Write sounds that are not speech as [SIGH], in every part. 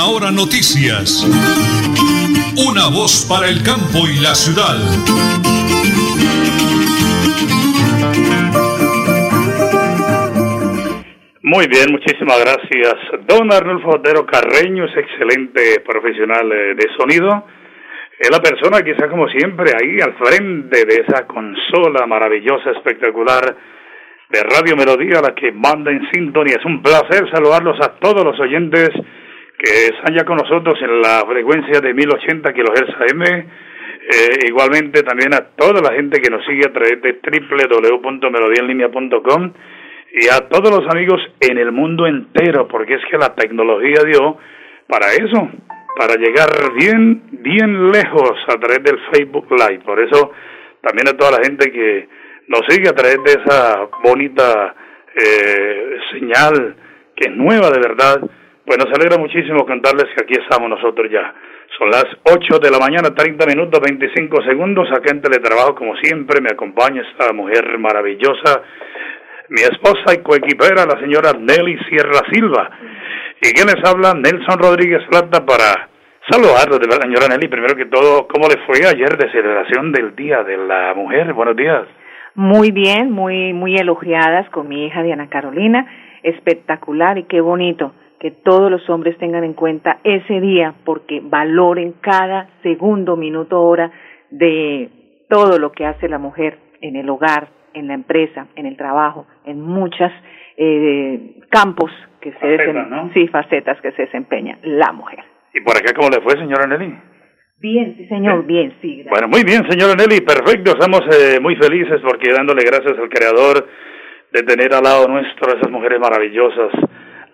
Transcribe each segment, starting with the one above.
Última Hora Noticias. Una voz para el campo y la ciudad. Muy bien, muchísimas gracias. Don Arnulfo Otero Carreño es excelente profesional eh, de sonido. Es la persona quizá como siempre ahí al frente de esa consola maravillosa, espectacular de Radio Melodía, la que manda en sintonía. Es un placer saludarlos a todos los oyentes que están ya con nosotros en la frecuencia de 1080 kHz AM. Eh, igualmente también a toda la gente que nos sigue a través de www.melodiaenlinea.com y a todos los amigos en el mundo entero, porque es que la tecnología dio para eso, para llegar bien, bien lejos a través del Facebook Live. Por eso también a toda la gente que nos sigue a través de esa bonita eh, señal que es nueva de verdad, pues nos alegra muchísimo contarles que aquí estamos nosotros ya. Son las 8 de la mañana, 30 minutos, 25 segundos. Acá en Teletrabajo, como siempre, me acompaña esta mujer maravillosa, mi esposa y coequipera, la señora Nelly Sierra Silva. ¿Y quién les habla? Nelson Rodríguez Plata para saludarlos de la señora Nelly. Primero que todo, ¿cómo le fue ayer de celebración del Día de la Mujer? Buenos días. Muy bien, muy, muy elogiadas con mi hija Diana Carolina. Espectacular y qué bonito que todos los hombres tengan en cuenta ese día porque valoren cada segundo, minuto, hora de todo lo que hace la mujer en el hogar, en la empresa, en el trabajo, en muchas eh, campos que se desempeñan, sí, facetas que se desempeña la mujer. ¿Y por acá cómo le fue, señora Nelly? Bien, sí, señor, bien, sí. Bueno, muy bien, señora Nelly, perfecto. Estamos eh, muy felices porque dándole gracias al Creador de tener al lado nuestro a esas mujeres maravillosas.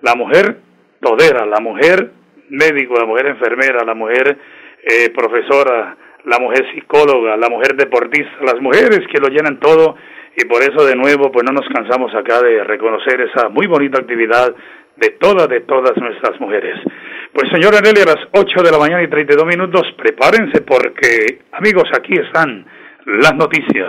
La mujer todera, la mujer médico, la mujer enfermera, la mujer eh, profesora, la mujer psicóloga, la mujer deportista, las mujeres que lo llenan todo y por eso de nuevo pues no nos cansamos acá de reconocer esa muy bonita actividad de todas, de todas nuestras mujeres. Pues señora Nelly, a las 8 de la mañana y 32 minutos, prepárense porque, amigos, aquí están las noticias.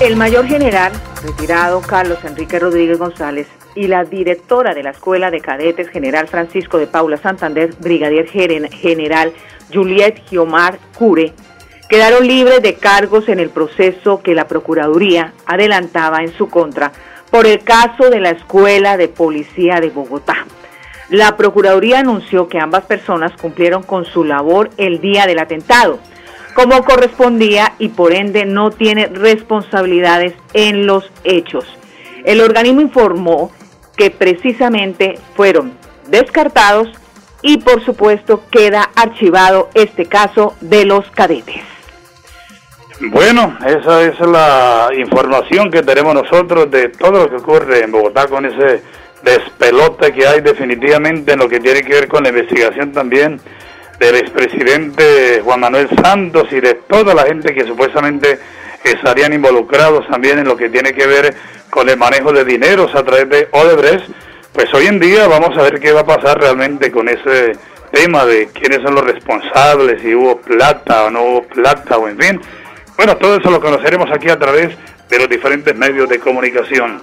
El mayor general, retirado Carlos Enrique Rodríguez González, y la directora de la Escuela de Cadetes General Francisco de Paula Santander, Brigadier General Juliet Giomar Cure, quedaron libres de cargos en el proceso que la Procuraduría adelantaba en su contra por el caso de la Escuela de Policía de Bogotá. La Procuraduría anunció que ambas personas cumplieron con su labor el día del atentado, como correspondía y por ende no tiene responsabilidades en los hechos. El organismo informó que precisamente fueron descartados y por supuesto queda archivado este caso de los cadetes. Bueno, esa es la información que tenemos nosotros de todo lo que ocurre en Bogotá con ese despelote que hay definitivamente en lo que tiene que ver con la investigación también del expresidente Juan Manuel Santos y de toda la gente que supuestamente estarían involucrados también en lo que tiene que ver con el manejo de dineros a través de Odebrecht, pues hoy en día vamos a ver qué va a pasar realmente con ese tema de quiénes son los responsables, si hubo plata o no hubo plata, o en fin. Bueno, todo eso lo conoceremos aquí a través de los diferentes medios de comunicación.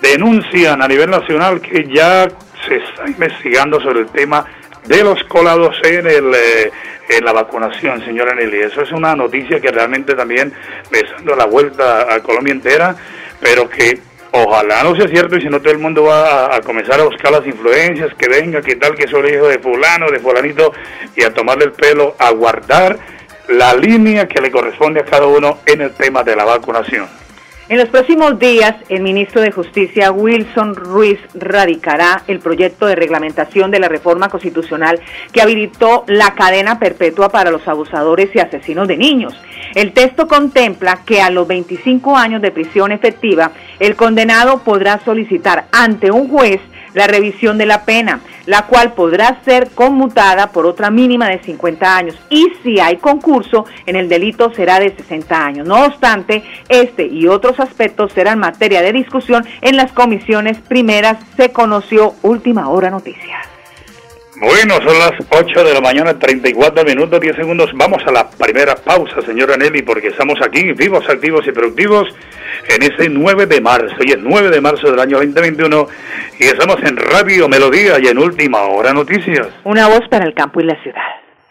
Denuncian a nivel nacional que ya se está investigando sobre el tema de los colados en, el, eh, en la vacunación, señora Nelly. Eso es una noticia que realmente también le está dando la vuelta a Colombia entera, pero que ojalá no sea cierto y si no todo el mundo va a, comenzar a buscar las influencias, que venga, que tal, que soy de fulano, de fulanito, y a tomarle el pelo, a guardar la línea que le corresponde a cada uno en el tema de la vacunación. En los próximos días, el ministro de Justicia, Wilson Ruiz, radicará el proyecto de reglamentación de la reforma constitucional que habilitó la cadena perpetua para los abusadores y asesinos de niños. El texto contempla que a los 25 años de prisión efectiva, el condenado podrá solicitar ante un juez la revisión de la pena, la cual podrá ser conmutada por otra mínima de 50 años y si hay concurso en el delito será de 60 años. No obstante, este y otros aspectos serán materia de discusión en las comisiones primeras, se conoció última hora noticias. Bueno, son las 8 de la mañana, 34 minutos, 10 segundos. Vamos a la primera pausa, señora Nelly, porque estamos aquí, vivos, activos y productivos, en ese 9 de marzo. Hoy es 9 de marzo del año 2021 y estamos en Radio Melodía y en Última Hora Noticias. Una voz para el campo y la ciudad.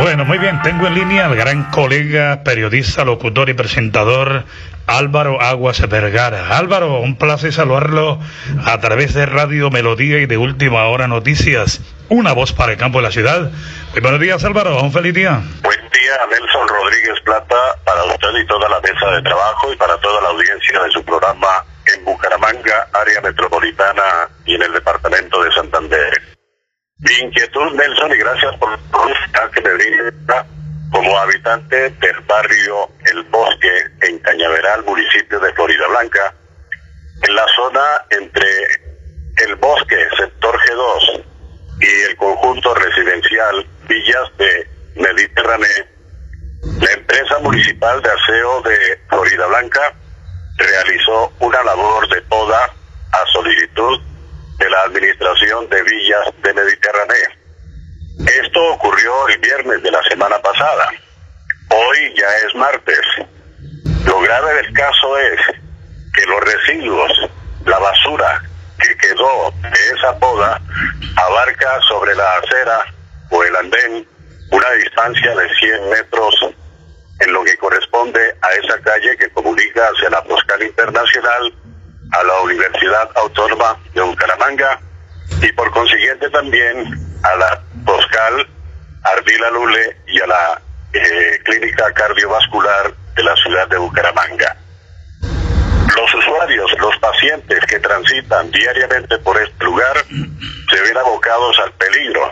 Bueno, muy bien, tengo en línea al gran colega, periodista, locutor y presentador Álvaro Aguas Vergara. Álvaro, un placer saludarlo a través de Radio Melodía y de Última Hora Noticias. Una voz para el campo de la ciudad. Muy buenos días, Álvaro. Un feliz día. Buen día, Nelson Rodríguez Plata, para usted y toda la mesa de trabajo y para toda la audiencia de su programa en Bucaramanga, área metropolitana y en el departamento de Santander. Mi inquietud, Nelson, y gracias por la que me brinda como habitante del barrio El Bosque en Cañaveral, municipio de Florida Blanca, en la zona entre El Bosque, sector G2, y el conjunto residencial Villas de Mediterráneo, la empresa municipal de aseo de Florida Blanca realizó una labor de poda a solicitud de la administración de Villas de Mediterráneo. Esto ocurrió el viernes de la semana pasada. Hoy ya es martes. Lo grave del caso es que los residuos, la basura que quedó de esa poda abarca sobre la acera o el andén una distancia de 100 metros en lo que corresponde a esa calle que comunica hacia la Poscal Internacional a la Universidad Autónoma de Bucaramanga y por consiguiente también a la Poscal Ardila Lule y a la eh, Clínica Cardiovascular de la ciudad de Bucaramanga. Los usuarios, los pacientes que transitan diariamente por este lugar se ven abocados al peligro.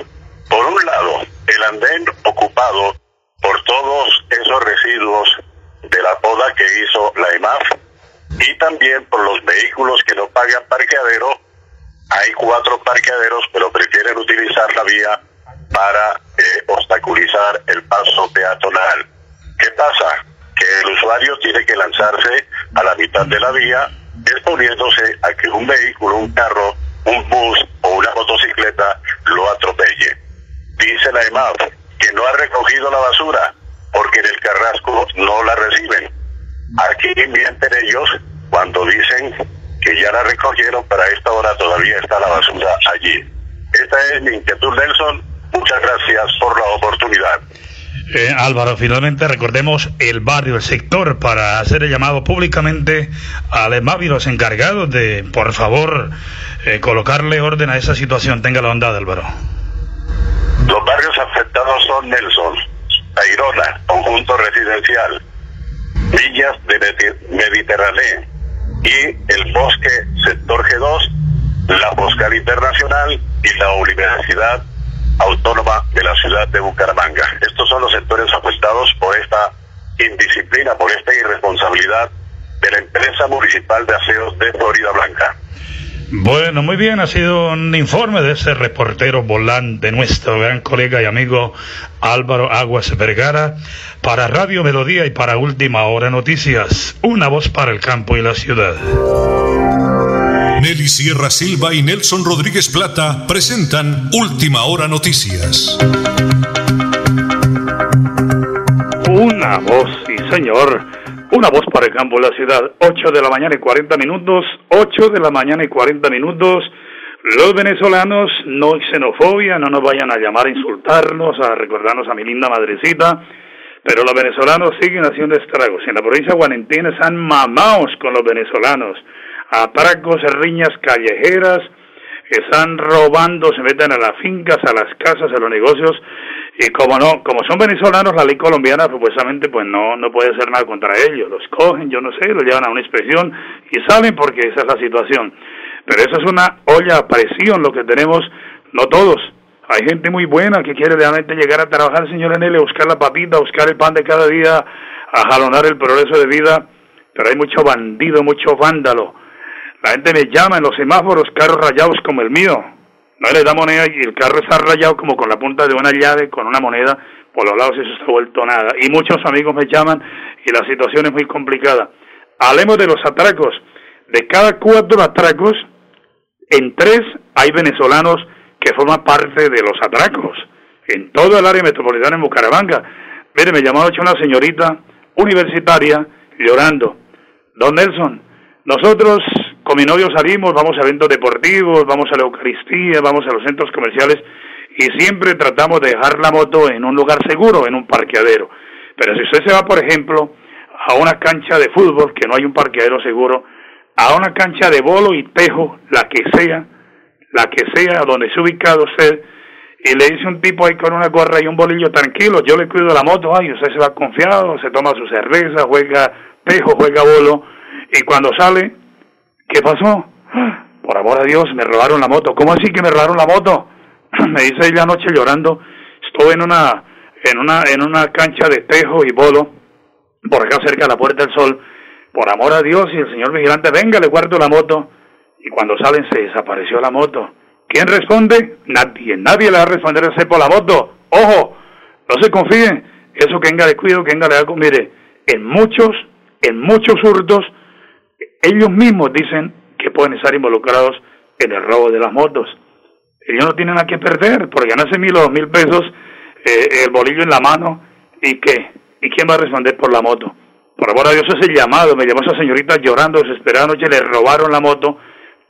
Por un lado, el andén ocupado por todos esos residuos de la poda que hizo la EMAF y también por los vehículos que no pagan parqueadero. Hay cuatro parqueaderos, pero prefieren utilizar la vía para eh, obstaculizar el paso peatonal. ¿Qué pasa? Que el usuario tiene que lanzarse a la mitad de la vía, exponiéndose a que un vehículo, un carro, un bus o una motocicleta lo atropelle. Dice la EMAF que no ha recogido la basura porque en el Carrasco no la reciben. Aquí mienten ellos cuando dicen que ya la recogieron, para esta hora todavía está la basura allí. Esta es mi inquietud, Nelson. Muchas gracias por la oportunidad. Eh, Álvaro, finalmente recordemos el barrio, el sector, para hacer el llamado públicamente a los los encargados de, por favor, eh, colocarle orden a esa situación. Tenga la bondad, Álvaro. Los barrios afectados son Nelson, Tairona, conjunto residencial, Villas de Medi- Mediterráneo y el Bosque, sector G2, la Poscal Internacional y la Universidad Autónoma de la ciudad de Bucaramanga. Estos son los sectores afectados por esta indisciplina, por esta irresponsabilidad de la empresa municipal de aseos de Florida Blanca. Bueno, muy bien, ha sido un informe de ese reportero volante, nuestro gran colega y amigo Álvaro Aguas Vergara, para Radio Melodía y para Última Hora Noticias, una voz para el campo y la ciudad. Nelly Sierra Silva y Nelson Rodríguez Plata presentan Última Hora Noticias. Una voz, sí señor. Una voz para el campo la ciudad. 8 de la mañana y 40 minutos. 8 de la mañana y 40 minutos. Los venezolanos, no hay xenofobia, no nos vayan a llamar a insultarnos, a recordarnos a mi linda madrecita. Pero los venezolanos siguen haciendo estragos. En la provincia de están mamados con los venezolanos atracos, riñas callejeras, están robando, se meten a las fincas, a las casas, a los negocios, y como no, como son venezolanos, la ley colombiana supuestamente pues no, no puede hacer nada contra ellos, los cogen, yo no sé, los llevan a una inspección y salen porque esa es la situación. Pero eso es una olla a presión lo que tenemos, no todos. Hay gente muy buena que quiere realmente llegar a trabajar, señor Enel, a buscar la papita, buscar el pan de cada día, a jalonar el progreso de vida, pero hay mucho bandido, mucho vándalo la gente me llama en los semáforos, carros rayados como el mío. No le da moneda y el carro está rayado como con la punta de una llave, con una moneda por los lados, eso se ha vuelto nada. Y muchos amigos me llaman y la situación es muy complicada. Hablemos de los atracos. De cada cuatro atracos, en tres hay venezolanos que forman parte de los atracos. En todo el área metropolitana en Bucaramanga. Mire, me llamó una señorita universitaria llorando. Don Nelson, nosotros con mi novio salimos, vamos a eventos deportivos, vamos a la Eucaristía, vamos a los centros comerciales y siempre tratamos de dejar la moto en un lugar seguro, en un parqueadero. Pero si usted se va, por ejemplo, a una cancha de fútbol, que no hay un parqueadero seguro, a una cancha de bolo y tejo, la que sea, la que sea, donde se ubicado usted, y le dice un tipo ahí con una gorra y un bolillo tranquilo, yo le cuido la moto, ay, usted se va confiado, se toma su cerveza, juega tejo, juega bolo, y cuando sale, ¿qué pasó? Por amor a Dios, me robaron la moto. ¿Cómo así que me robaron la moto? [CLEARS THROAT] me dice ella anoche llorando, estuve en una, en una, en una cancha de tejo y bolo, por acá cerca de la Puerta del Sol, por amor a Dios, y el señor vigilante, venga, le guardo la moto, y cuando salen se desapareció la moto. ¿Quién responde? Nadie, nadie le va a responder ese por la moto. Ojo, no se confíen, eso que venga de cuido, que venga de algo, mire, en muchos, en muchos hurtos, ellos mismos dicen que pueden estar involucrados en el robo de las motos. Ellos no tienen a qué perder, porque ganarse mil o dos mil pesos, eh, el bolillo en la mano, ¿y qué? ¿Y quién va a responder por la moto? Por amor a Dios, ese llamado, me llamó esa señorita llorando, desesperada anoche, le robaron la moto,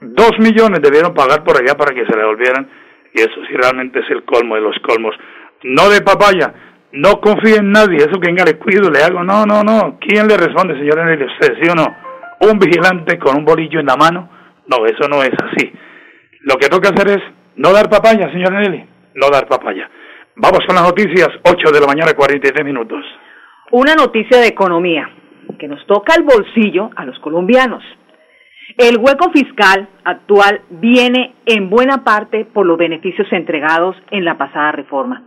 dos millones debieron pagar por allá para que se la devolvieran, y eso sí realmente es el colmo de los colmos. No de papaya, no confíe en nadie, eso que venga le cuido, le hago, no, no, no, ¿quién le responde, señor Enrique? ¿Usted, sí o no? Un vigilante con un bolillo en la mano. No, eso no es así. Lo que toca hacer es no dar papaya, señor Nelly, no dar papaya. Vamos con las noticias, 8 de la mañana, 43 minutos. Una noticia de economía que nos toca el bolsillo a los colombianos. El hueco fiscal actual viene en buena parte por los beneficios entregados en la pasada reforma.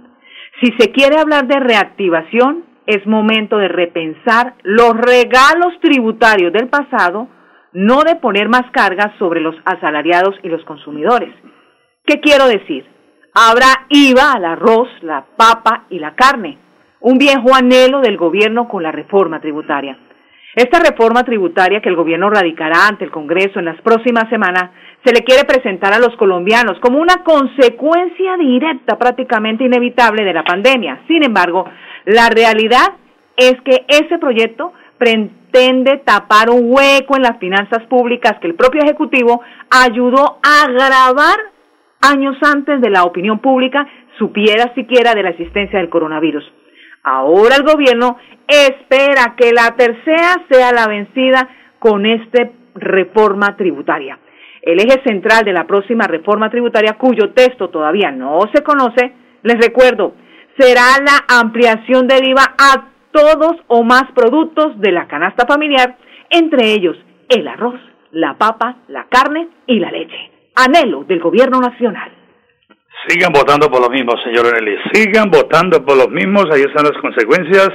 Si se quiere hablar de reactivación, es momento de repensar los regalos tributarios del pasado, no de poner más cargas sobre los asalariados y los consumidores. ¿Qué quiero decir? Habrá IVA al arroz, la papa y la carne, un viejo anhelo del gobierno con la reforma tributaria. Esta reforma tributaria que el gobierno radicará ante el Congreso en las próximas semanas se le quiere presentar a los colombianos como una consecuencia directa, prácticamente inevitable de la pandemia. Sin embargo, la realidad es que ese proyecto pretende tapar un hueco en las finanzas públicas que el propio Ejecutivo ayudó a agravar años antes de la opinión pública supiera siquiera de la existencia del coronavirus. Ahora el gobierno espera que la tercera sea la vencida con esta reforma tributaria. El eje central de la próxima reforma tributaria, cuyo texto todavía no se conoce, les recuerdo, será la ampliación del IVA a todos o más productos de la canasta familiar, entre ellos el arroz, la papa, la carne y la leche. Anhelo del gobierno nacional. Sigan votando por los mismos, señor Nelly. Sigan votando por los mismos. Ahí están las consecuencias.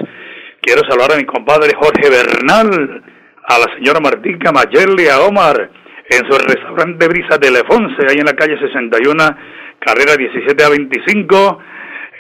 Quiero saludar a mi compadre Jorge Bernal, a la señora Martica Mayerli, a Omar, en su restaurante Brisa de Lefonce, ahí en la calle 61, carrera 17 a 25.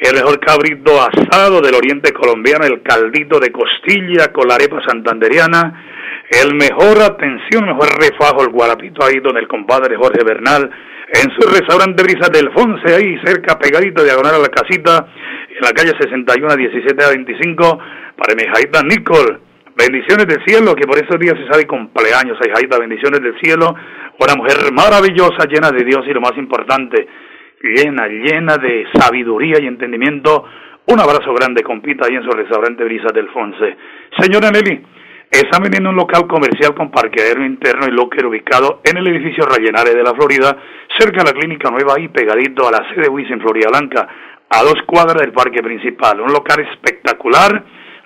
El mejor cabrito asado del oriente colombiano, el caldito de costilla con la arepa santanderiana, el mejor atención, mejor refajo, el guarapito ahí donde el compadre Jorge Bernal, en su restaurante Brisa del Fonce, ahí cerca, pegadito, diagonal a la casita, en la calle 61, 17 a 25, para mi hijita Nicole. Bendiciones del cielo, que por esos días se sabe cumpleaños, hijita, bendiciones del cielo. Una mujer maravillosa, llena de Dios y lo más importante, llena, llena de sabiduría y entendimiento. Un abrazo grande, compita, ahí en su restaurante Brisa del Fonce. Señora Nelly, están en un local comercial con parqueadero interno y locker ubicado en el edificio Rayenare de la Florida, cerca de la clínica nueva y pegadito a la sede WIS en Florida Blanca, a dos cuadras del parque principal. Un local espectacular,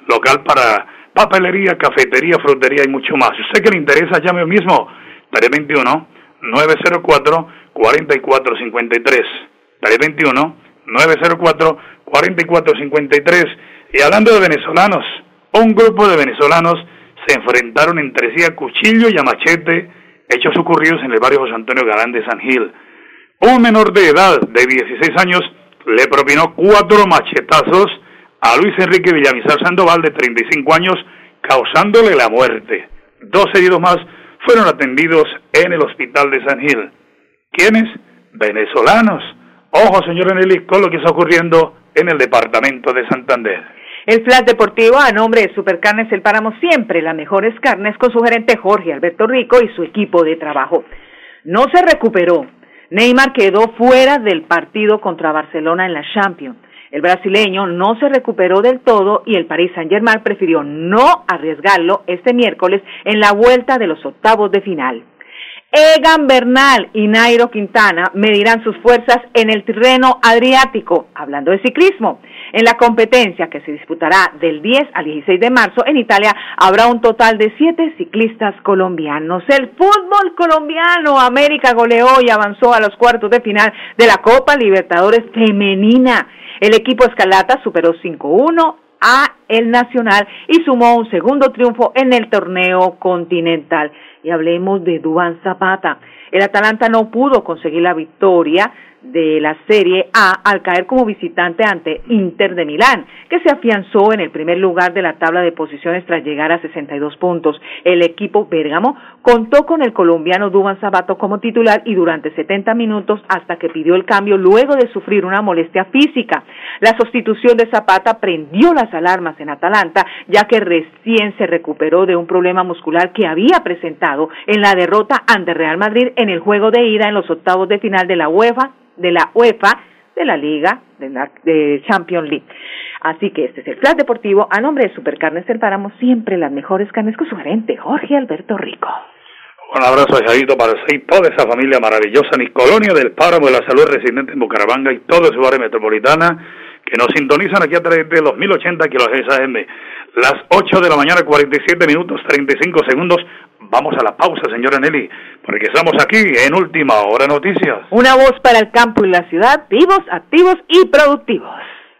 local para papelería, cafetería, frutería y mucho más. Si usted que le interesa, llame mismo, 321 904 4453 321 904 4453 y hablando de venezolanos, un grupo de venezolanos se enfrentaron entre sí a cuchillo y a machete, hechos ocurridos en el barrio José Antonio Galán de San Gil. Un menor de edad de 16 años le propinó cuatro machetazos a Luis Enrique Villamizar Sandoval de 35 años, causándole la muerte. Dos heridos más fueron atendidos en el hospital de San Gil. ¿Quiénes? Venezolanos. Ojo, señor Eneli, con lo que está ocurriendo en el departamento de Santander. El Flash Deportivo, a nombre de Supercarnes El Páramo, siempre las mejores carnes con su gerente Jorge Alberto Rico y su equipo de trabajo. No se recuperó. Neymar quedó fuera del partido contra Barcelona en la Champions. El brasileño no se recuperó del todo y el Paris Saint-Germain prefirió no arriesgarlo este miércoles en la vuelta de los octavos de final. Egan Bernal y Nairo Quintana medirán sus fuerzas en el terreno adriático, hablando de ciclismo. En la competencia que se disputará del 10 al 16 de marzo en Italia habrá un total de siete ciclistas colombianos. El fútbol colombiano, América goleó y avanzó a los cuartos de final de la Copa Libertadores Femenina. El equipo Escalata superó 5-1 a el Nacional y sumó un segundo triunfo en el torneo continental. Y hablemos de Dubán Zapata. El Atalanta no pudo conseguir la victoria de la Serie A al caer como visitante ante Inter de Milán, que se afianzó en el primer lugar de la tabla de posiciones tras llegar a 62 puntos. El equipo Bérgamo contó con el colombiano Duban Sabato como titular y durante 70 minutos hasta que pidió el cambio luego de sufrir una molestia física. La sustitución de Zapata prendió las alarmas en Atalanta, ya que recién se recuperó de un problema muscular que había presentado en la derrota ante Real Madrid en el juego de ida en los octavos de final de la UEFA de la UEFA, de la Liga, de la de Champions League. Así que este es el Flash Deportivo. A nombre de Supercarnes El Páramo, siempre las mejores carnes con su gerente, Jorge Alberto Rico. Un abrazo Jairito para y toda esa familia maravillosa, mi colonia del Páramo de la Salud residente en Bucaramanga y todo su área metropolitana que nos sintonizan aquí a través de los 1080 kilohertz AM. Las 8 de la mañana, 47 minutos, 35 segundos. Vamos a la pausa, señora Nelly, porque estamos aquí en Última Hora Noticias. Una voz para el campo y la ciudad, vivos, activos y productivos.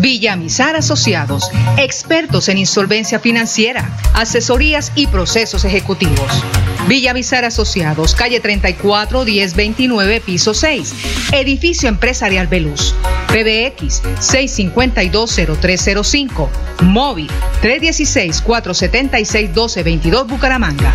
Villamizar Asociados, expertos en insolvencia financiera, asesorías y procesos ejecutivos. Villamizar Asociados, calle 34 1029, piso 6, edificio empresarial Veluz. PBX 6520305, móvil 316 476 1222 Bucaramanga.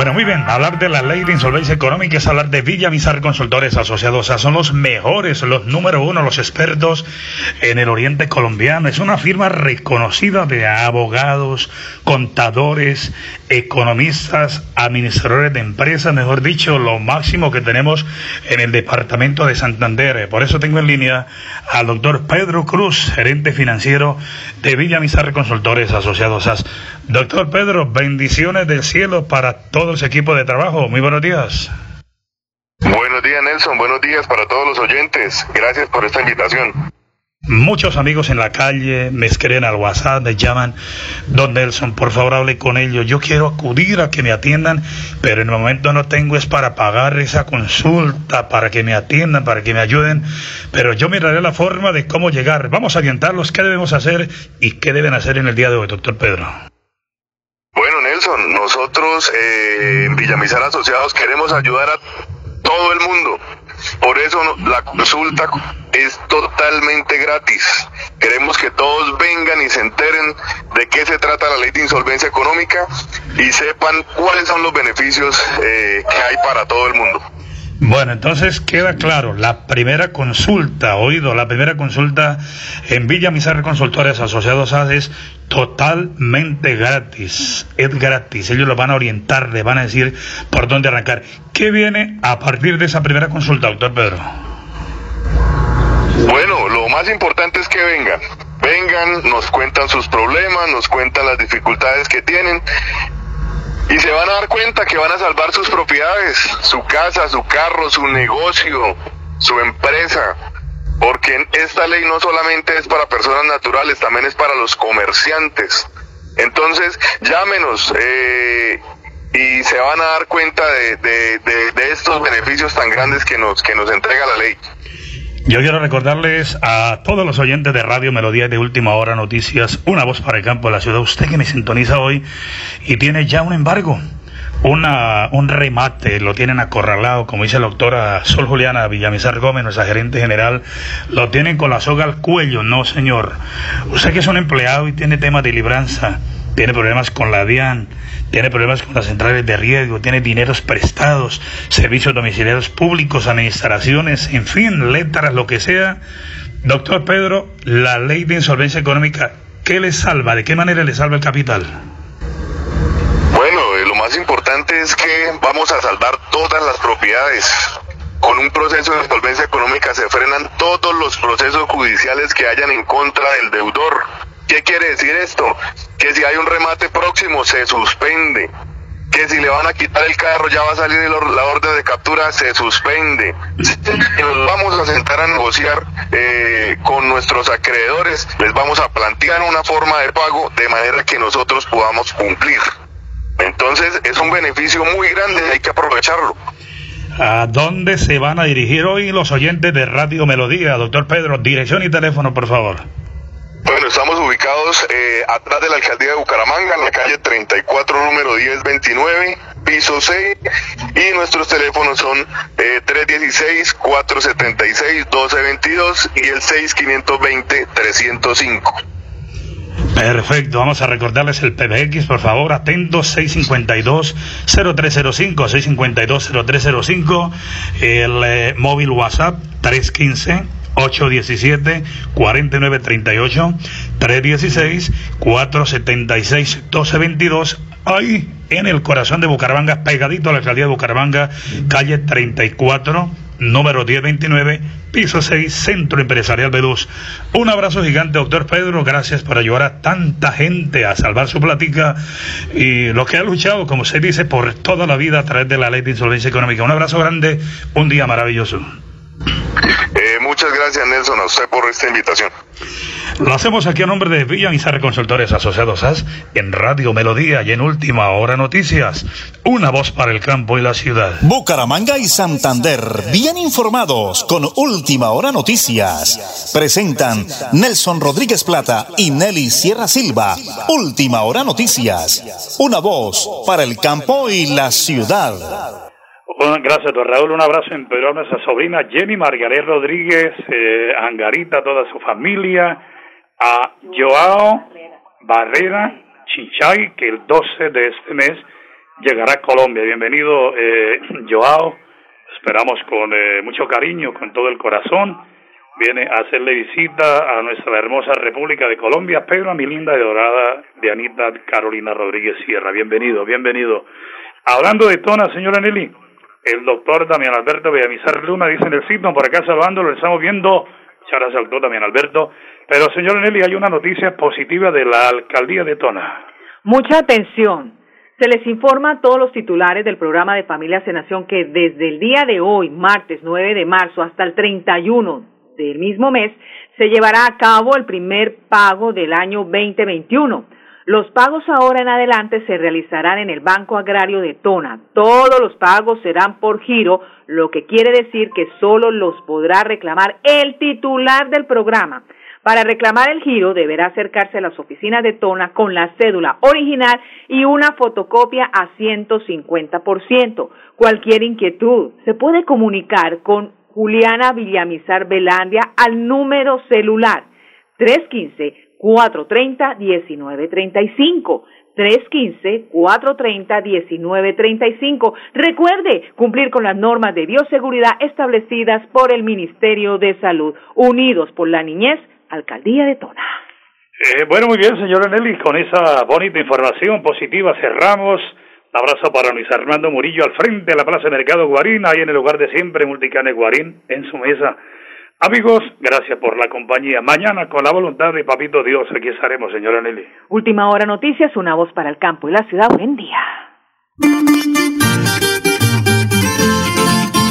Bueno, muy bien. Hablar de la ley de insolvencia económica es hablar de Villamizar Consultores Asociados. O sea, son los mejores, los número uno, los expertos en el oriente colombiano. Es una firma reconocida de abogados, contadores, economistas, administradores de empresas, mejor dicho, lo máximo que tenemos en el departamento de Santander. Por eso tengo en línea al doctor Pedro Cruz, gerente financiero de Villamizar Consultores Asociados. Doctor Pedro, bendiciones del cielo para todo equipo de trabajo. Muy buenos días. Buenos días, Nelson. Buenos días para todos los oyentes. Gracias por esta invitación. Muchos amigos en la calle me escriben al WhatsApp, me llaman, Don Nelson, por favor hable con ellos. Yo quiero acudir a que me atiendan, pero en el momento no tengo es para pagar esa consulta, para que me atiendan, para que me ayuden. Pero yo miraré la forma de cómo llegar. Vamos a orientarlos qué debemos hacer y qué deben hacer en el día de hoy, doctor Pedro. Nosotros eh, en Villamizar Asociados queremos ayudar a todo el mundo por eso la consulta es totalmente gratis. Queremos que todos vengan y se enteren de qué se trata la ley de insolvencia económica y sepan cuáles son los beneficios eh, que hay para todo el mundo. Bueno, entonces queda claro, la primera consulta, oído, la primera consulta en Villa Mizarre Consultores Asociados a es totalmente gratis, es gratis, ellos lo van a orientar, le van a decir por dónde arrancar. ¿Qué viene a partir de esa primera consulta, doctor Pedro? Bueno, lo más importante es que vengan, vengan, nos cuentan sus problemas, nos cuentan las dificultades que tienen y se van a dar cuenta que van a salvar sus propiedades, su casa, su carro, su negocio, su empresa. Porque esta ley no solamente es para personas naturales, también es para los comerciantes. Entonces, llámenos eh, y se van a dar cuenta de, de, estos beneficios tan grandes que nos, que nos entrega la ley. Yo quiero recordarles a todos los oyentes de Radio Melodía de Última Hora Noticias, una voz para el campo de la ciudad, usted que me sintoniza hoy y tiene ya un embargo, una, un remate, lo tienen acorralado, como dice la doctora Sol Juliana Villamizar Gómez, nuestra gerente general, lo tienen con la soga al cuello, no señor. Usted que es un empleado y tiene temas de libranza, tiene problemas con la DIAN, tiene problemas con las centrales de riesgo, tiene dineros prestados, servicios domiciliarios públicos, administraciones, en fin, letras, lo que sea. Doctor Pedro, la ley de insolvencia económica, ¿qué le salva? ¿De qué manera le salva el capital? Bueno, eh, lo más importante es que vamos a salvar todas las propiedades. Con un proceso de insolvencia económica se frenan todos los procesos judiciales que hayan en contra del deudor ¿Qué quiere decir esto? Que si hay un remate próximo se suspende. Que si le van a quitar el carro ya va a salir la orden de captura, se suspende. Nos vamos a sentar a negociar eh, con nuestros acreedores, les vamos a plantear una forma de pago de manera que nosotros podamos cumplir. Entonces es un beneficio muy grande, hay que aprovecharlo. ¿A dónde se van a dirigir hoy los oyentes de Radio Melodía, doctor Pedro? Dirección y teléfono, por favor. Bueno, estamos ubicados eh, atrás de la alcaldía de Bucaramanga, en la calle 34, número 1029, piso 6, y nuestros teléfonos son 316-476-1222 eh, y el 6520-305. Perfecto, vamos a recordarles el PBX, por favor, atentos, 652-0305, 652-0305, el eh, móvil WhatsApp 315. 817-4938, 316-476-1222, ahí en el corazón de Bucaramanga, pegadito a la alcaldía de Bucaramanga, calle 34, número 1029, piso 6, Centro Empresarial B2. Un abrazo gigante, doctor Pedro, gracias por ayudar a tanta gente a salvar su platica y lo que ha luchado, como se dice, por toda la vida a través de la ley de insolvencia económica. Un abrazo grande, un día maravilloso. Eh, muchas gracias, Nelson, a usted por esta invitación. Lo hacemos aquí a nombre de Villa Mizarre Consultores Asociados AS en Radio Melodía y en Última Hora Noticias. Una voz para el campo y la ciudad. Bucaramanga y Santander, bien informados con Última Hora Noticias. Presentan Nelson Rodríguez Plata y Nelly Sierra Silva. Última Hora Noticias. Una voz para el campo y la ciudad. Gracias, don Raúl. Un abrazo Pedro a nuestra sobrina Jenny Margaret Rodríguez, eh, Angarita, toda su familia, a Joao Barrera Chinchay, que el 12 de este mes llegará a Colombia. Bienvenido, eh, Joao. Esperamos con eh, mucho cariño, con todo el corazón. Viene a hacerle visita a nuestra hermosa República de Colombia, pero a mi linda y dorada de Anita Carolina Rodríguez Sierra. Bienvenido, bienvenido. Hablando de Tona, señora Nelly, el doctor Damián Alberto Villamizar Luna dice en el sitio, por acá saludándolo, lo estamos viendo, muchas gracias doctor Damián Alberto, pero señora Nelly, hay una noticia positiva de la alcaldía de Tona. Mucha atención. Se les informa a todos los titulares del programa de Familias en Nación que desde el día de hoy, martes 9 de marzo, hasta el 31 del mismo mes, se llevará a cabo el primer pago del año 2021. Los pagos ahora en adelante se realizarán en el Banco Agrario de Tona. Todos los pagos serán por giro, lo que quiere decir que solo los podrá reclamar el titular del programa. Para reclamar el giro deberá acercarse a las oficinas de Tona con la cédula original y una fotocopia a 150%. Cualquier inquietud se puede comunicar con Juliana Villamizar Belandia al número celular 315 430-1935. 315-430-1935. Recuerde cumplir con las normas de bioseguridad establecidas por el Ministerio de Salud. Unidos por la niñez, Alcaldía de Tona. Eh, bueno, muy bien, señora Nelly, con esa bonita información positiva cerramos. Un abrazo para Luis Armando Murillo al frente de la Plaza Mercado Guarín, ahí en el lugar de siempre, Multicane Guarín, en su mesa. Amigos, gracias por la compañía. Mañana, con la voluntad de Papito Dios, aquí estaremos, señora Nelly. Última hora noticias, una voz para el campo y la ciudad. Buen día.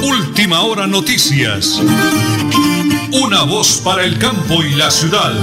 Última hora noticias. Una voz para el campo y la ciudad.